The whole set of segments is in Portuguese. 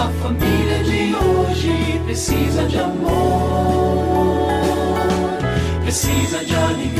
A família de hoje precisa de amor, precisa de alegria.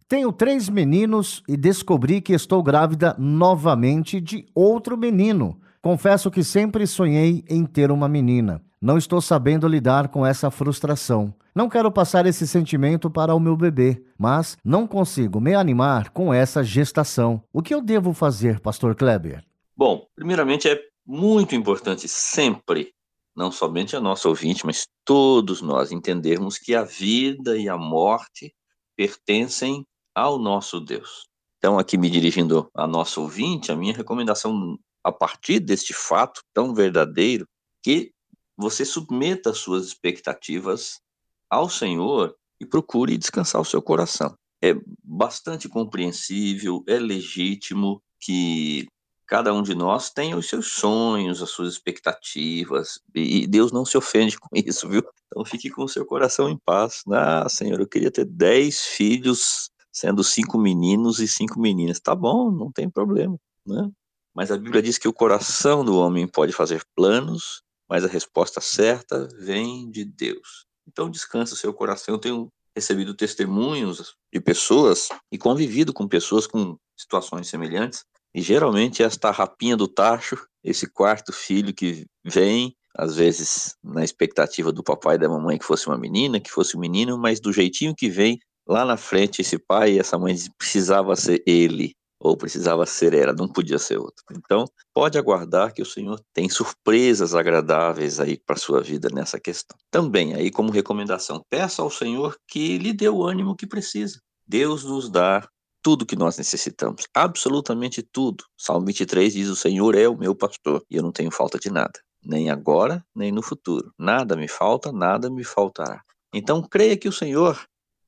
Tenho três meninos e descobri que estou grávida novamente de outro menino. Confesso que sempre sonhei em ter uma menina. Não estou sabendo lidar com essa frustração. Não quero passar esse sentimento para o meu bebê, mas não consigo me animar com essa gestação. O que eu devo fazer, Pastor Kleber? Bom, primeiramente é muito importante sempre, não somente a nossa ouvinte, mas todos nós entendermos que a vida e a morte pertencem ao nosso Deus. Então, aqui me dirigindo a nosso ouvinte, a minha recomendação a partir deste fato tão verdadeiro, que você submeta suas expectativas ao Senhor e procure descansar o seu coração. É bastante compreensível, é legítimo que cada um de nós tenha os seus sonhos, as suas expectativas, e Deus não se ofende com isso, viu? Então fique com o seu coração em paz. Ah, Senhor, eu queria ter dez filhos sendo cinco meninos e cinco meninas. Tá bom, não tem problema, né? Mas a Bíblia diz que o coração do homem pode fazer planos, mas a resposta certa vem de Deus. Então descansa o seu coração. Eu tenho recebido testemunhos de pessoas e convivido com pessoas com situações semelhantes. E geralmente esta rapinha do tacho, esse quarto filho que vem, às vezes na expectativa do papai e da mamãe que fosse uma menina, que fosse um menino, mas do jeitinho que vem, lá na frente esse pai e essa mãe precisava ser ele ou precisava ser ela, não podia ser outro. Então, pode aguardar que o Senhor tem surpresas agradáveis aí para sua vida nessa questão. Também aí como recomendação, peça ao Senhor que lhe dê o ânimo que precisa. Deus nos dá tudo que nós necessitamos, absolutamente tudo. Salmo 23 diz: "O Senhor é o meu pastor e eu não tenho falta de nada, nem agora, nem no futuro. Nada me falta, nada me faltará." Então, creia que o Senhor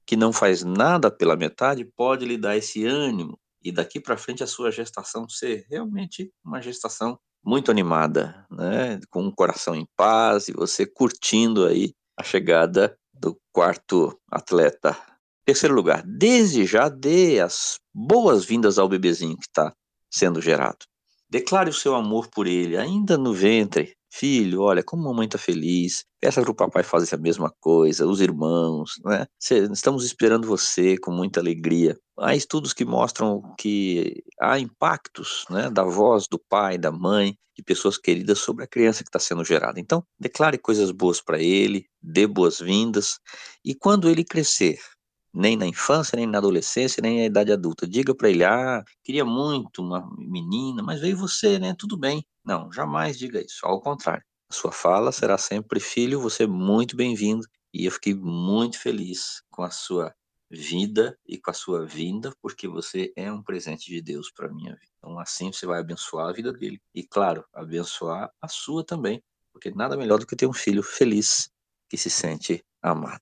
que não faz nada pela metade pode lhe dar esse ânimo e daqui para frente a sua gestação ser realmente uma gestação muito animada, né, com um coração em paz e você curtindo aí a chegada do quarto atleta. Terceiro lugar, desde já dê as boas-vindas ao bebezinho que está sendo gerado. Declare o seu amor por ele, ainda no ventre, Filho, olha, como mamãe está feliz, peça para o papai fazer a mesma coisa, os irmãos, né? Estamos esperando você com muita alegria. Há estudos que mostram que há impactos né, da voz do pai, da mãe, de pessoas queridas sobre a criança que está sendo gerada. Então, declare coisas boas para ele, dê boas-vindas, e quando ele crescer, nem na infância, nem na adolescência, nem na idade adulta. Diga para ele: ah, queria muito uma menina, mas veio você, né? Tudo bem. Não, jamais diga isso. Ao contrário. A sua fala será sempre: filho, você é muito bem-vindo. E eu fiquei muito feliz com a sua vida e com a sua vinda, porque você é um presente de Deus para minha vida. Então, assim você vai abençoar a vida dele e, claro, abençoar a sua também, porque nada melhor do que ter um filho feliz que se sente amado.